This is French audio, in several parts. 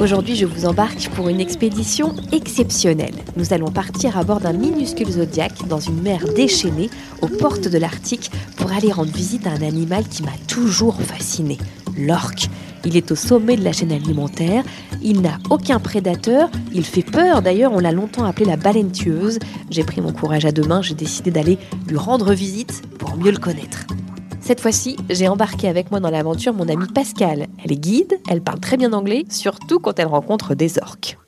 Aujourd'hui, je vous embarque pour une expédition exceptionnelle. Nous allons partir à bord d'un minuscule zodiaque dans une mer déchaînée aux portes de l'Arctique pour aller rendre visite à un animal qui m'a toujours fasciné, l'orque. Il est au sommet de la chaîne alimentaire, il n'a aucun prédateur, il fait peur d'ailleurs, on l'a longtemps appelé la baleine tueuse. J'ai pris mon courage à deux mains, j'ai décidé d'aller lui rendre visite pour mieux le connaître. Cette fois-ci, j'ai embarqué avec moi dans l'aventure mon amie Pascal. Elle est guide, elle parle très bien anglais, surtout quand elle rencontre des orques.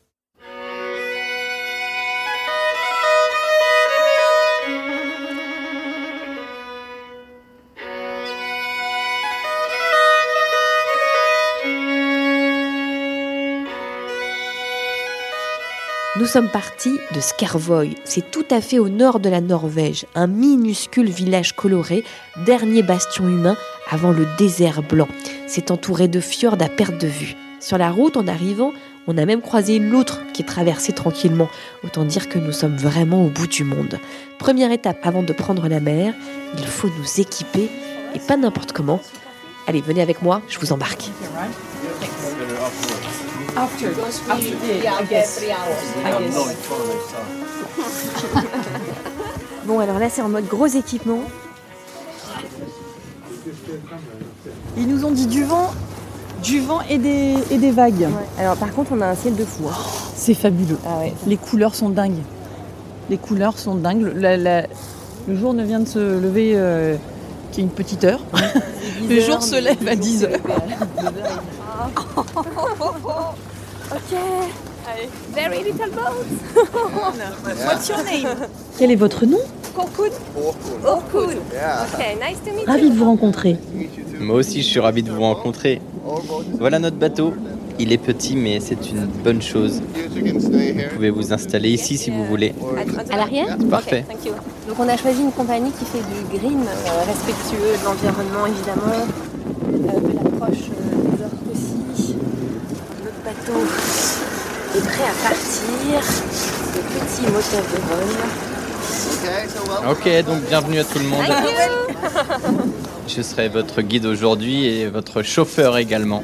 Nous sommes partis de Skarvoy, c'est tout à fait au nord de la Norvège, un minuscule village coloré, dernier bastion humain avant le désert blanc. C'est entouré de fjords à perte de vue. Sur la route, en arrivant, on a même croisé l'autre qui traversait tranquillement. Autant dire que nous sommes vraiment au bout du monde. Première étape avant de prendre la mer, il faut nous équiper et pas n'importe comment. Allez, venez avec moi, je vous embarque. After, after, yeah, I guess. I guess. Bon, alors là, c'est en mode gros équipement. Ils nous ont dit du vent, du vent et des, et des vagues. Alors par contre, on a un ciel de fou. hein. C'est fabuleux. Ah ouais. Les couleurs sont dingues. Les couleurs sont dingues. Le, la- la- le jour ne vient de se lever euh, qu'il y a une petite heure. Le jour se lève à 10 heures. Ok. Very little boat. What's your name? Quel est votre nom? Oh cool. Ok, nice to meet Ravi de vous rencontrer. Moi aussi, je suis ravi de vous rencontrer. Voilà notre bateau. Il est petit, mais c'est une bonne chose. Vous pouvez vous installer ici si vous voulez. À l'arrière? Parfait. You. Donc on a choisi une compagnie qui fait du green, euh, respectueux de l'environnement évidemment, euh, de l'approche euh, des orques aussi. Notre bateau est prêt à partir. Le petit moteur de vol. Ok, donc bienvenue à tout le monde. Je serai votre guide aujourd'hui et votre chauffeur également.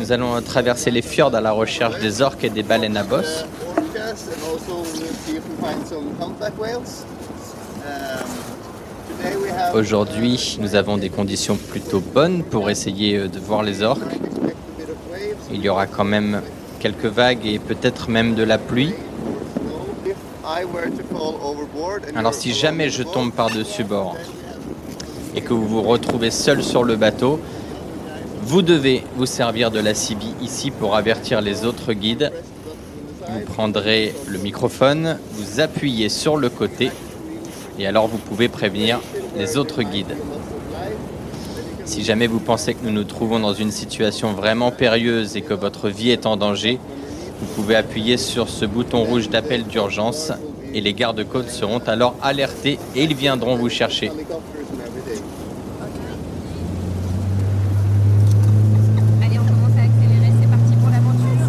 Nous allons traverser les fjords à la recherche des orques et des baleines à bosse. Aujourd'hui, nous avons des conditions plutôt bonnes pour essayer de voir les orques. Il y aura quand même quelques vagues et peut-être même de la pluie. Alors si jamais je tombe par-dessus bord et que vous vous retrouvez seul sur le bateau, vous devez vous servir de la CB ici pour avertir les autres guides. Vous prendrez le microphone, vous appuyez sur le côté et alors vous pouvez prévenir les autres guides. Si jamais vous pensez que nous nous trouvons dans une situation vraiment périlleuse et que votre vie est en danger, vous pouvez appuyer sur ce bouton rouge d'appel d'urgence et les gardes-côtes seront alors alertés et ils viendront vous chercher. Allez, on commence à accélérer, c'est parti pour l'aventure.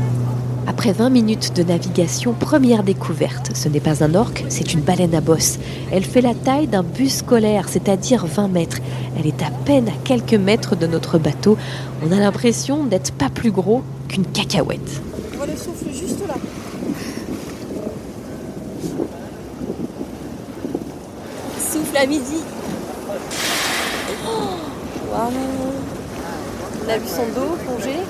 Après 20 minutes de navigation, première découverte. Ce n'est pas un orque, c'est une baleine à bosse. Elle fait la taille d'un bus scolaire, c'est-à-dire 20 mètres. Elle est à peine à quelques mètres de notre bateau. On a l'impression d'être pas plus gros qu'une cacahuète. On voit le souffle juste là. Souffle à midi. Oh. On a vu son dos plonger.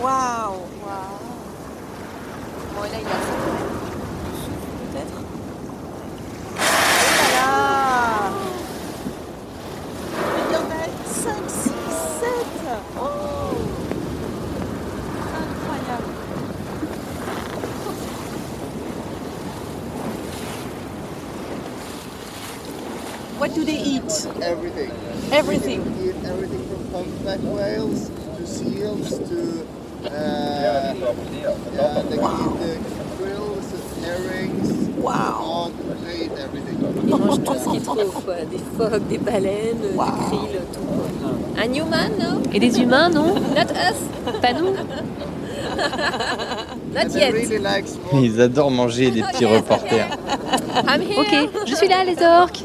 Waouh Bon, et là, il a le souffle, peut-être. Oh là là Il y en a 5, 6, 7 Oh Incroyable What do they eat? Everything. Everything. Eat everything from humpback whales to seals to uh, yeah, they eat the herrings, Wow. cod, they eat everything. Ils mangent tout ce qu'ils trouvent, quoi. Des phoques, des baleines, des krill, tout. quoi. Un human, no? Et des humains, non? Not us. Pas nous? Not yet. Ils adorent manger des petits reporters. I'm here. Ok, je suis là, les orques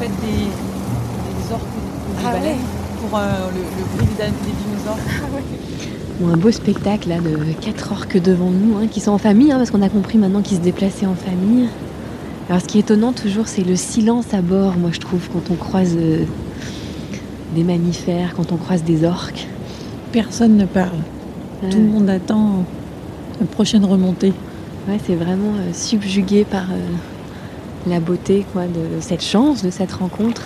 fait des, des orques ou des Ah baleines ouais. pour euh, le, le bruit des, des dinosaures. Bon, un beau spectacle là de quatre orques devant nous, hein, qui sont en famille, hein, parce qu'on a compris maintenant qu'ils se déplaçaient en famille. Alors ce qui est étonnant toujours, c'est le silence à bord, moi je trouve, quand on croise euh, des mammifères, quand on croise des orques. Personne ne parle. Tout le monde attend la prochaine remontée. Ouais, c'est vraiment euh, subjugué par euh, la beauté quoi, de cette chance, de cette rencontre.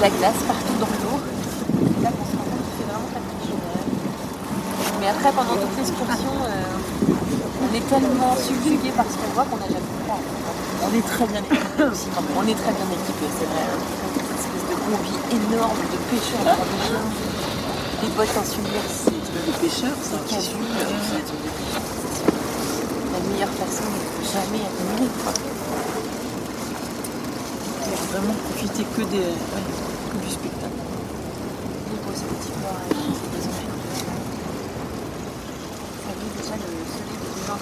De la glace partout dans l'eau. Là, on se rend compte qu'il fait vraiment pas très chaud. Mais après, pendant toute l'excursion, euh, on est tellement subjugué par ce qu'on voit qu'on n'a jamais vu. On est très bien équipé aussi. quand même. On est très bien équipé, c'est vrai. Cette espèce de combi énorme de pêcheurs dans. Des bottes insulaires, c'est Les pêcheurs, ça des casuls, c'est la meilleure façon de jamais quoi. Vraiment profiter que, des, ouais, que du spectacle. Ça déjà le soleil déjà.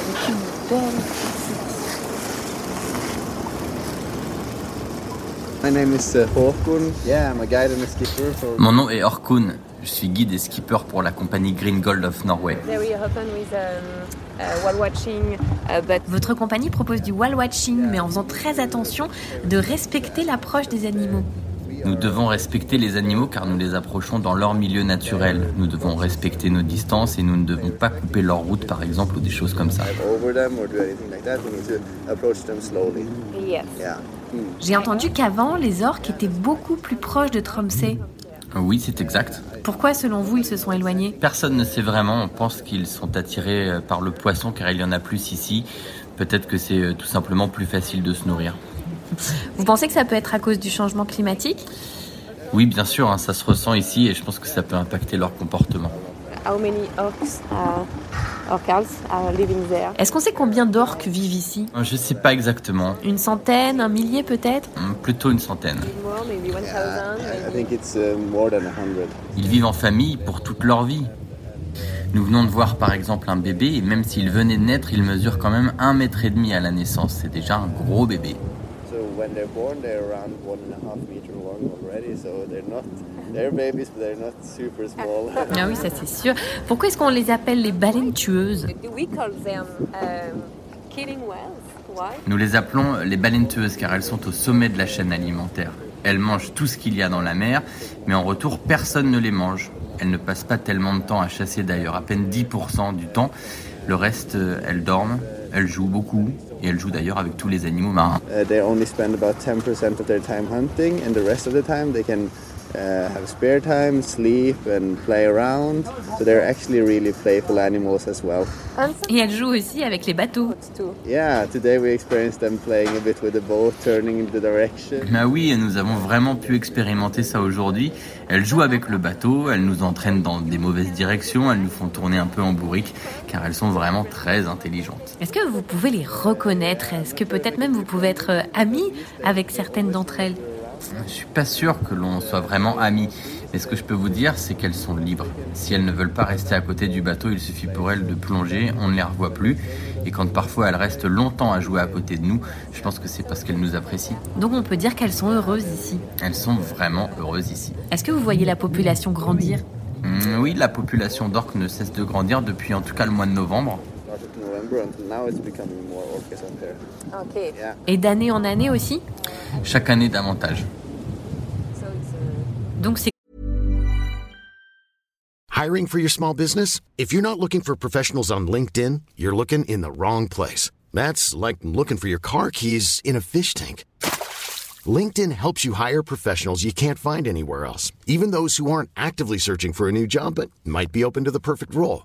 Avec une belle. My name is uh. Yeah, I'm a guide and a skipper for Mon nom est Orkun. Je suis guide et skipper pour la compagnie Green Gold of Norway. Um, uh, uh, but Votre compagnie propose du whale watching, mais en faisant très attention de respecter l'approche des animaux. Nous devons respecter les animaux car nous les approchons dans leur milieu naturel. Nous devons respecter nos distances et nous ne devons pas couper leur route par exemple ou des choses comme ça. dive over them or do anything like that. We need to approach them slowly. yes. Yeah. J'ai entendu qu'avant, les orques étaient beaucoup plus proches de Tromsø. Oui, c'est exact. Pourquoi, selon vous, ils se sont éloignés? Personne ne sait vraiment. On pense qu'ils sont attirés euh, par le poisson car il y en a plus ici. Peut-être que c'est euh, tout simplement plus facile de se nourrir. Vous pensez que ça peut être à cause du changement climatique? Oui, bien sûr, hein, ça se ressent ici et je pense que ça peut impacter leur comportement. How many Est-ce qu'on sait combien d'orques vivent ici? Je ne sais pas exactement. Une centaine, un millier peut-être? Hum, Plutôt une centaine. More, maybe 1000, Yeah, I, I maybe. think it's uh, more than a hundred. Ils vivent en famille pour toute leur vie. Nous venons de voir par exemple un bébé et même s'il venait de naître, il mesure quand même un mètre et demi à la naissance. C'est déjà un gros bébé. So when they're born, they're around one and a half meter long already. So they're not, they're babies, but they're not super small. Ah oui, ça c'est sûr. Pourquoi est-ce qu'on les appelle les baleines tueuses? Do we call them um, killing whales? Why? Nous les appelons les baleines tueuses car elles sont au sommet de la chaîne alimentaire. Elles mangent tout ce qu'il y a dans la mer, mais en retour, personne ne les mange. Elles ne passent pas tellement de temps à chasser d'ailleurs, à peine 10% du temps. Le reste, euh, elles dorment, elles jouent beaucoup, et elles jouent d'ailleurs avec tous les animaux marins. uh, they only spend about 10% of their time hunting, and the rest of the time they can uh, have spare time, sleep, and play around. So they're actually really playful animals as well. And Et elles jouent aussi avec les bateaux. Yeah, today we experienced them playing a bit with the boat, turning in the direction. Bah oui, et nous avons vraiment pu expérimenter ça aujourd'hui. Elles jouent avec le bateau, elles nous entraînent dans des mauvaises directions, elles nous font tourner un peu en bourrique, car elles sont vraiment très intelligentes. Est-ce que vous pouvez les reconnaître? Est-ce que peut-être même vous pouvez être euh, amis avec certaines d'entre elles? Je suis pas sûr que l'on soit vraiment amis, mais ce que je peux vous dire, c'est qu'elles sont libres. Si elles ne veulent pas rester à côté du bateau, il suffit pour elles de plonger, on ne les revoit plus. Et quand parfois elles restent longtemps à jouer à côté de nous, je pense que c'est parce qu'elles nous apprécient. Donc on peut dire qu'elles sont heureuses ici. Elles sont vraiment heureuses ici. Est-ce que vous voyez la population grandir? Hum, Oui, la population d'orques ne cesse de grandir depuis en tout cas le mois de novembre. Okay. Yeah. Et d'année en année aussi Chaque année davantage. So it's uh, Donc c'est Hiring for your small business? If you're not looking for professionals on LinkedIn, you're looking in the wrong place. That's like looking for your car keys in a fish tank. LinkedIn helps you hire professionals you can't find anywhere else, even those who aren't actively searching for a new job but might be open to the perfect role.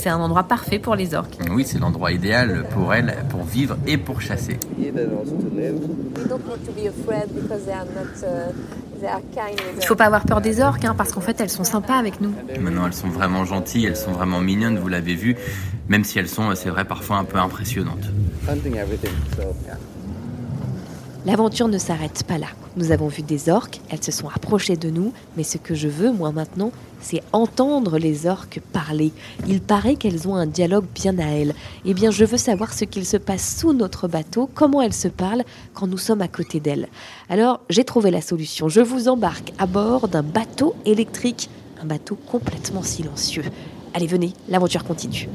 C'est un endroit parfait pour les orques. Oui, c'est l'endroit idéal pour elles, pour vivre et pour chasser. Eat and also to live. we don't need to be afraid because they are not uh, they are kind with Il faut pas avoir peur des orques, hein, parce qu'en fait elles sont sympas avec nous. Maintenant, elles sont vraiment gentilles, elles sont vraiment mignonnes, vous l'avez vu, même si elles sont, c'est vrai, parfois un peu impressionnantes. Hunting everything. So yeah. L'aventure ne s'arrête pas là. Nous avons vu des orques, elles se sont approchées de nous, mais ce que je veux, moi maintenant, c'est entendre les orques parler. Il paraît qu'elles ont un dialogue bien à elles. Eh bien, je veux savoir ce qu'il se passe sous notre bateau, comment elles se parlent quand nous sommes à côté d'elles. Alors, j'ai trouvé la solution. Je vous embarque à bord d'un bateau électrique, un bateau complètement silencieux. Allez, venez, l'aventure continue.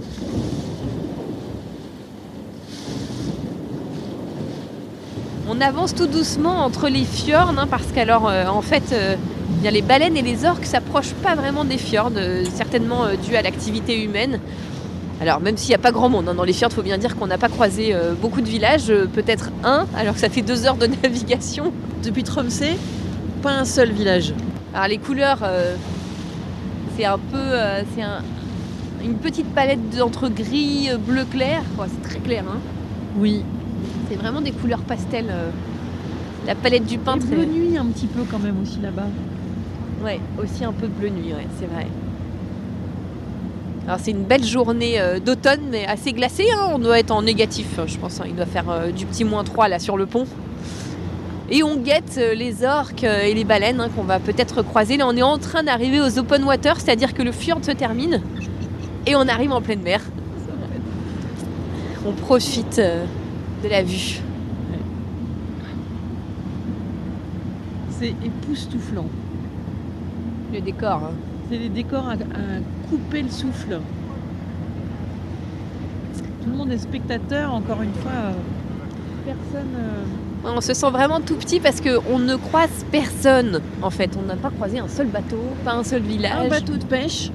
On avance tout doucement entre les fjords, hein, parce qu'alors, euh, en fait, euh, bien, les baleines et les orques s'approchent pas vraiment des fjords, euh, certainement dû à l'activité humaine. Alors, même s'il n'y a pas grand monde hein, dans les fjords, il faut bien dire qu'on n'a pas croisé beaucoup de villages, peut-être un, alors que ça fait deux heures de navigation. Depuis Tromsø, pas un seul village. Alors, les couleurs, c'est un peu. c'est un- une petite palette entre gris, bleu clair, quoi, c'est très clair. hein. Oui. C'est vraiment des couleurs pastel. euh. La palette du peintre. bleu nuit un petit peu quand même aussi là-bas. Ouais, aussi un peu de bleu nuit, ouais, c'est vrai. Alors c'est une belle journée euh, d'automne, mais assez glacée. hein. On doit être en négatif, hein, je pense. hein. Il doit faire euh, du petit moins 3 là sur le pont. Et on guette euh, les orques euh, et les baleines hein, qu'on va peut-être croiser. Là, on est en train d'arriver aux open water, c'est-à-dire que le fjord se termine et on arrive en pleine mer. On profite euh, de la vue. C'est époustouflant. Le décor. hein. C'est des décors à, à couper le souffle. Tout le monde est spectateur, encore une fois. euh, Personne. euh, On se sent vraiment tout petit parce qu'on ne croise personne. En fait, on n'a pas croisé un seul bateau, pas un seul village. Un bateau de pêche.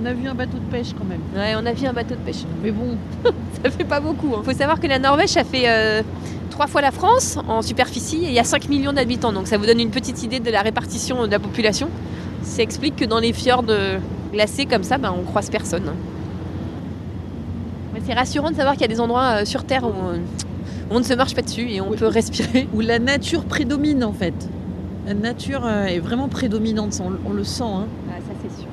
On a vu un bateau de pêche quand même. Ouais, on a vu un bateau de pêche. Mais bon, Ça fait pas beaucoup. Il faut savoir que la Norvège, ça fait euh, trois fois la France en superficie et il y a 5 millions d'habitants. Donc ça vous donne une petite idée de la répartition de la population. Ça explique que dans les fjords euh, glacés comme ça, ben, on croise personne. Mais c'est rassurant de savoir qu'il y a des endroits euh, sur Terre où on, ne se marche pas dessus et on Oui. peut respirer. où la nature prédomine en fait. La nature est vraiment prédominante, on le sent. hein. Ah, ça c'est sûr.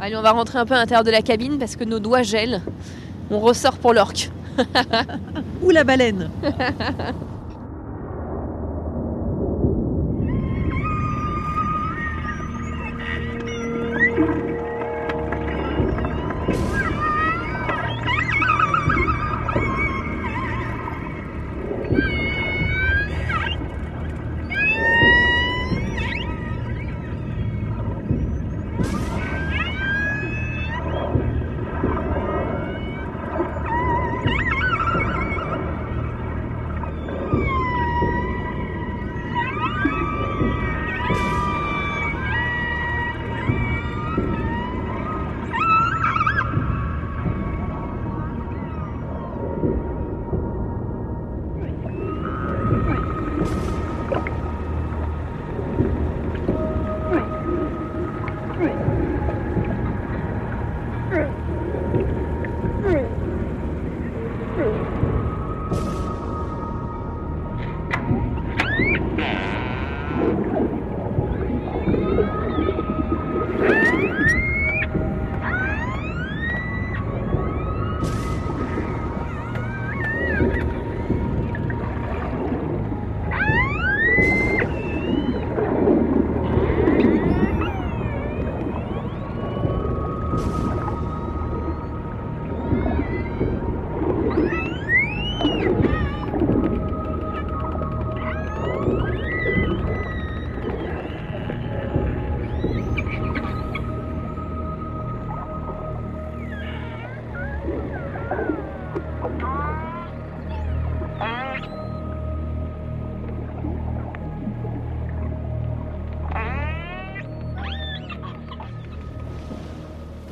Allez, on va rentrer un peu à l'intérieur de la cabine parce que nos doigts gèlent. On ressort pour l'orque. Ou la baleine.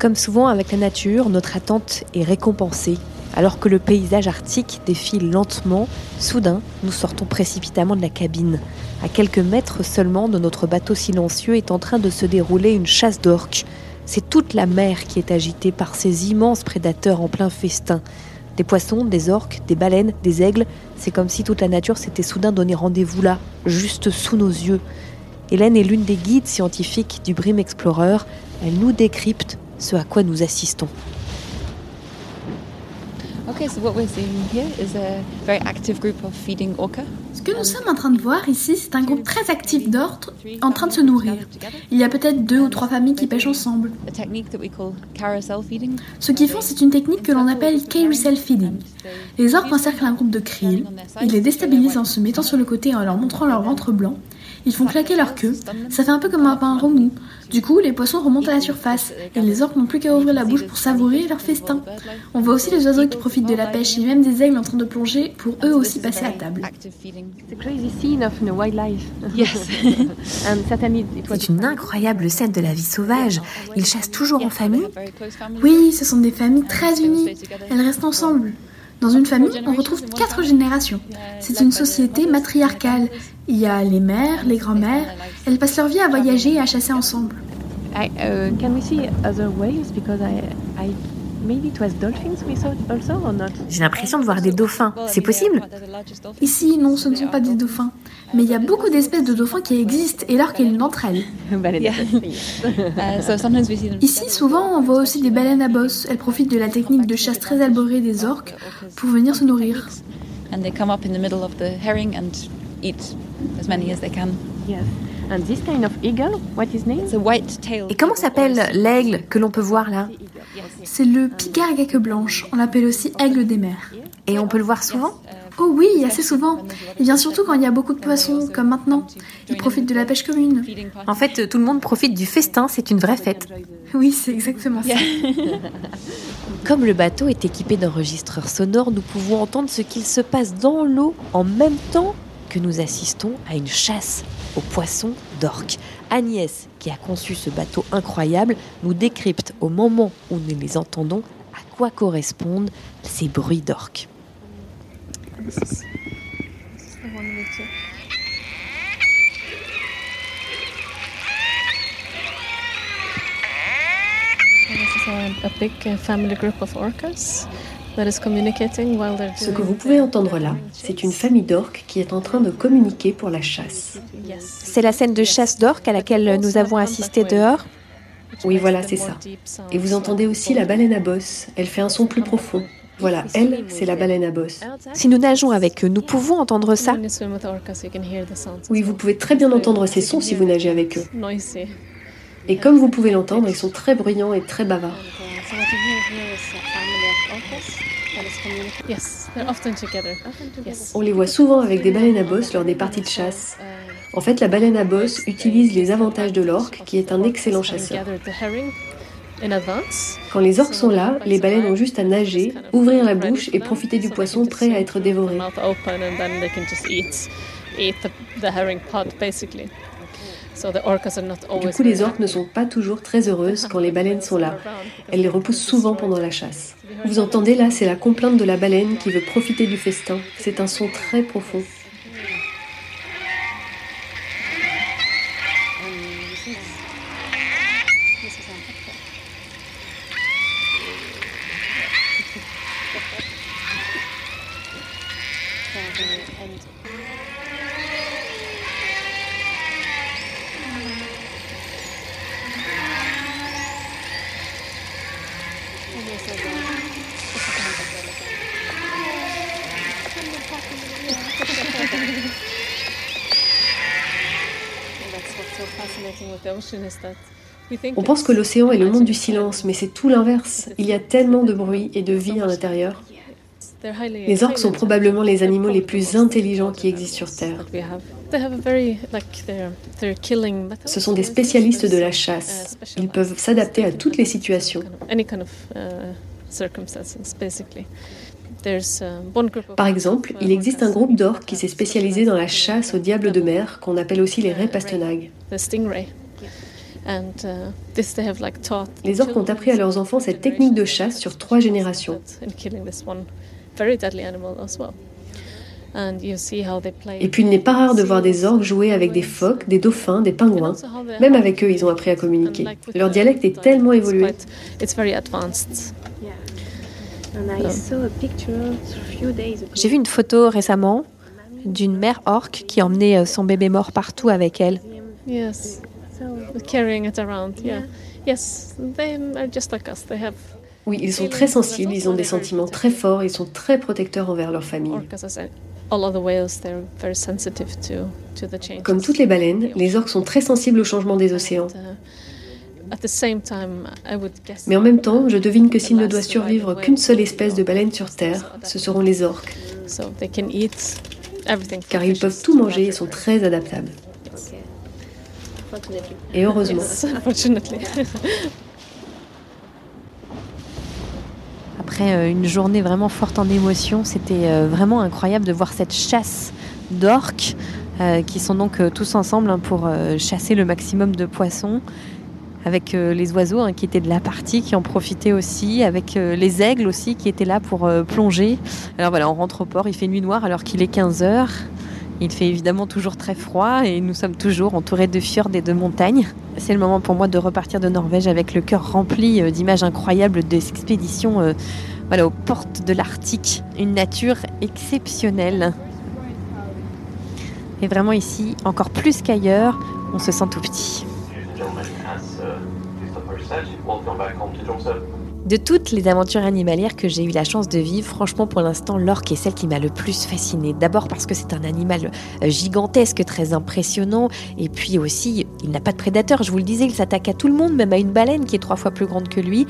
Comme souvent avec la nature, notre attente est récompensée. Alors que le paysage arctique défile lentement, soudain, nous sortons précipitamment de la cabine. À quelques mètres seulement de notre bateau silencieux est en train de se dérouler une chasse d'orques. C'est toute la mer qui est agitée par ces immenses prédateurs en plein festin. Des poissons, des orques, des baleines, des aigles, c'est comme si toute la nature s'était soudain donné rendez-vous là, juste sous nos yeux. Hélène est l'une des guides scientifiques du Brim Explorer. Elle nous décrypte ce à quoi nous assistons. Okay, so what we're seeing here is a very active group of feeding orca. Ce que nous sommes en train de voir ici, c'est un groupe très actif d'orques en train de se nourrir. Il y a peut-être deux ou trois familles qui pêchent ensemble. A technique that we call carousel feeding. Ce qu'ils font, c'est une technique que l'on appelle carousel feeding. Les orques encerclent un groupe de krill, ils les déstabilisent en se mettant sur le côté et en leur montrant leur ventre blanc, Ils font claquer leur queue. Ça fait un peu comme un pain remous. Du coup, les poissons remontent à la surface et les orques n'ont plus qu'à ouvrir la bouche pour savourer leur festin. On voit aussi les oiseaux qui profitent de la pêche et même des aigles en train de plonger pour eux aussi passer à table. C'est une incroyable scène de la vie sauvage. Ils chassent toujours en famille. Oui, ce sont des familles très unies. Elles restent ensemble. Dans une famille, on retrouve quatre générations. C'est une société matriarcale. Il y a les mères, les grands-mères. Elles passent leur vie à voyager et à chasser ensemble. I, uh, can we see other whales because I, I maybe it was dolphins we saw also or not? J'ai l'impression de voir des dauphins. C'est possible Ici, non, ce ne sont pas des dauphins. Mais il y a beaucoup d'espèces de dauphins qui existent et l'orque est l'une d'entre elles. Ici, souvent, on voit aussi des baleines à bosse. Elles profitent de la technique de chasse très élaborée des orques pour venir se nourrir. And they come up in the middle of the herring and eat as many as they can. Yes. And this kind of eagle, what is name? It's a white tail. Et comment s'appelle l'aigle que l'on peut voir là? C'est le pigargue à queue blanche. On l'appelle aussi aigle des mers. Et on peut le voir souvent Oh oui, assez souvent. Et bien surtout quand il y a beaucoup de poissons, comme maintenant. Ils profitent de la pêche commune. En fait, tout le monde profite du festin, c'est une vraie fête. Oui, c'est exactement ça. Comme le bateau est équipé d'enregistreurs sonores, nous pouvons entendre ce qu'il se passe dans l'eau en même temps que nous assistons à une chasse aux poissons d'orques. Agnès, qui a conçu ce bateau incroyable, nous décrypte au moment où nous les entendons à quoi correspondent ces bruits d'orques. Ce que vous pouvez entendre là, c'est une famille d'orques qui est en train de communiquer pour la chasse. C'est la scène de chasse d'orques à laquelle nous avons assisté dehors Oui, voilà, c'est ça. Et vous entendez aussi la baleine à bosse. Elle fait un son plus profond. Voilà, elle, c'est la baleine à bosse. Si nous nageons avec eux, nous pouvons entendre ça Oui, vous pouvez très bien entendre ces sons si vous nagez avec eux. Et comme vous pouvez l'entendre, ils sont très bruyants et très bavards. On les voit souvent avec des baleines à bosse lors des parties de chasse. En fait, la baleine à bosse utilise les avantages de l'orque, qui est un excellent chasseur. Quand les orques sont là, les baleines ont juste à nager, ouvrir la bouche et profiter du poisson prêt à être dévoré. Du coup, les orques ne sont pas toujours très heureuses quand les baleines sont là. Elles les repoussent souvent pendant la chasse. Vous entendez là, c'est la complainte de la baleine qui veut profiter du festin. C'est un son très profond. On pense que l'océan est le monde du silence, mais c'est tout l'inverse. Il y a tellement de bruit et de vie à l'intérieur. Les orques sont probablement les animaux les plus intelligents qui existent sur Terre. Ce sont des spécialistes de la chasse. Ils peuvent s'adapter à toutes les situations. Par exemple, il existe un groupe d'orques qui s'est spécialisé dans la chasse aux diables de mer, qu'on appelle aussi les raies pastenagues. Les orques ont appris à leurs enfants cette technique de chasse sur trois générations. Et puis il n'est pas rare de voir des orques jouer avec des phoques, des dauphins, des pingouins. Même avec eux, ils ont appris à communiquer. Leur dialecte est tellement évolué. J'ai vu une photo récemment d'une mère orque qui emmenait euh, son bébé mort partout avec elle. Oui, ils sont très sensibles, ils ont des sentiments très forts, ils sont très protecteurs envers leur famille. Comme toutes les baleines, les orques sont très sensibles au changement des océans. Mais en même temps, je devine que s'il ne doit survivre qu'une seule espèce de baleine sur Terre, ce seront les orques. Car ils peuvent tout manger et sont très adaptables. Et heureusement. Après euh, une journée vraiment forte en émotions, c'était euh, vraiment incroyable de voir cette chasse d'orques euh, qui sont donc tous ensemble hein, pour chasser le maximum de poissons avec les oiseaux hein, qui étaient de la partie, qui en profitaient aussi, avec les aigles aussi qui étaient là pour plonger. Alors voilà, on rentre au port, il fait nuit noire alors qu'il est 15 heures. Il fait évidemment toujours très froid et nous sommes toujours entourés de fjords et de montagnes. C'est le moment pour moi de repartir de Norvège avec le cœur rempli euh, d'images incroyables d'expéditions euh, voilà, aux portes de l'Arctique. Une nature exceptionnelle. Et vraiment ici, encore plus qu'ailleurs, on se sent tout petit. De toutes les aventures animalières que j'ai eu la chance de vivre, franchement pour l'instant l'orque est celle qui m'a le plus fascinée. D'abord parce que c'est un animal euh, gigantesque, très impressionnant, et puis aussi il n'a pas de prédateur, je vous le disais, il s'attaque à tout le monde, même à une baleine qui est trois fois plus grande que lui.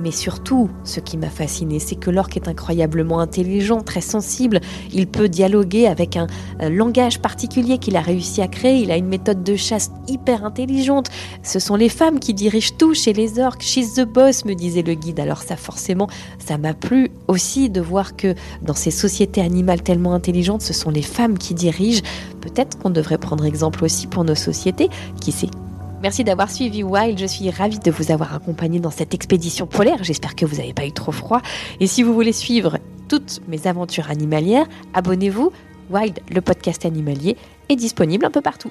Mais surtout, ce qui m'a fasciné, c'est que l'orque est incroyablement intelligent, très sensible. Il peut dialoguer avec un, langage particulier qu'il a réussi à créer. Il a une méthode de chasse hyper intelligente. Ce sont les femmes qui dirigent tout chez les orques. She's the boss, me disait le guide. Alors ça, forcément, ça m'a plu aussi de voir que dans ces sociétés animales tellement intelligentes, ce sont les femmes qui dirigent. Peut-être qu'on devrait prendre exemple aussi pour nos sociétés. Qui sait Merci d'avoir suivi Wild. Je suis ravie de vous avoir accompagné dans cette expédition polaire. J'espère que vous n'avez pas eu trop froid. Et si vous voulez suivre toutes mes aventures animalières, abonnez-vous. Wild, le podcast animalier, est disponible un peu partout.